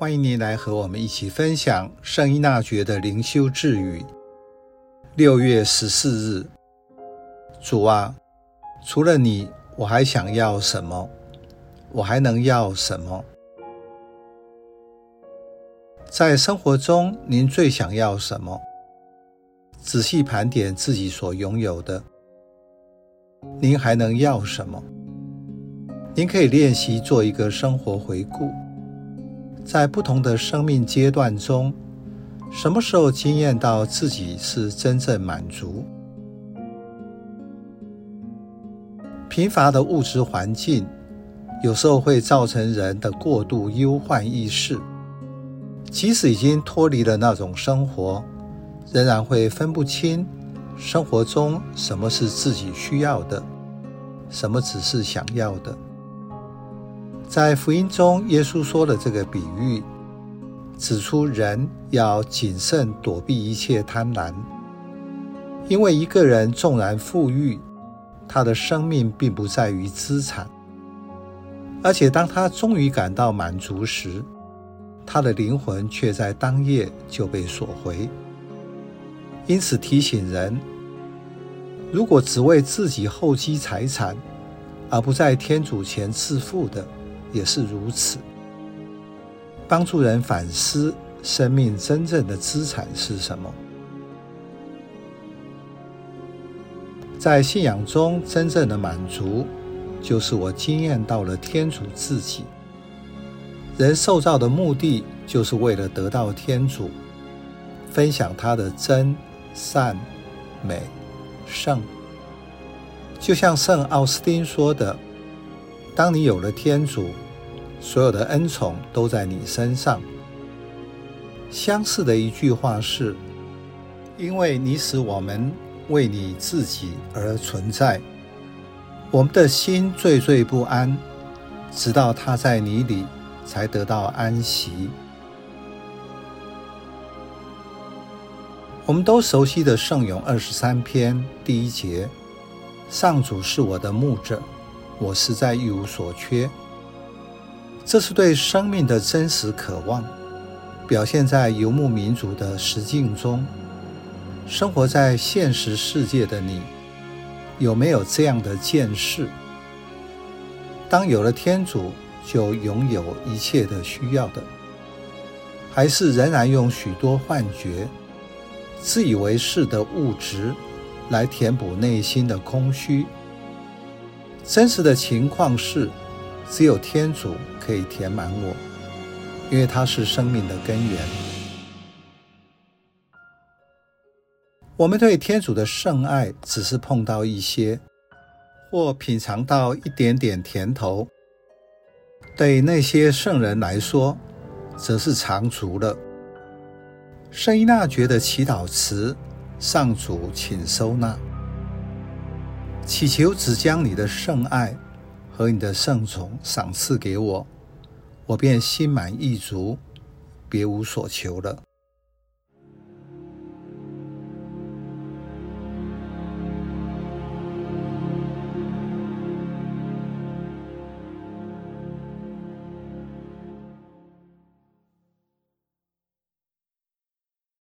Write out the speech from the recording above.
欢迎您来和我们一起分享圣依纳爵的灵修智语。六月十四日，主啊，除了你，我还想要什么？我还能要什么？在生活中，您最想要什么？仔细盘点自己所拥有的，您还能要什么？您可以练习做一个生活回顾。在不同的生命阶段中，什么时候经验到自己是真正满足？贫乏的物质环境有时候会造成人的过度忧患意识，即使已经脱离了那种生活，仍然会分不清生活中什么是自己需要的，什么只是想要的。在福音中，耶稣说的这个比喻，指出人要谨慎躲避一切贪婪，因为一个人纵然富裕，他的生命并不在于资产，而且当他终于感到满足时，他的灵魂却在当夜就被索回。因此提醒人，如果只为自己厚积财产，而不在天主前自负的，也是如此，帮助人反思生命真正的资产是什么。在信仰中，真正的满足，就是我经验到了天主自己。人受造的目的，就是为了得到天主，分享他的真、善、美、圣。就像圣奥斯丁说的。当你有了天主，所有的恩宠都在你身上。相似的一句话是：因为你使我们为你自己而存在，我们的心惴惴不安，直到他在你里才得到安息。我们都熟悉的圣咏二十三篇第一节：上主是我的牧者。我实在一无所缺，这是对生命的真实渴望，表现在游牧民族的实境中。生活在现实世界的你，有没有这样的见识？当有了天主，就拥有一切的需要的，还是仍然用许多幻觉、自以为是的物质来填补内心的空虚？真实的情况是，只有天主可以填满我，因为他是生命的根源。我们对天主的圣爱只是碰到一些，或品尝到一点点甜头；对那些圣人来说，则是尝足了。圣依纳爵的祈祷词：上主，请收纳。祈求只将你的圣爱和你的圣宠赏赐给我，我便心满意足，别无所求了。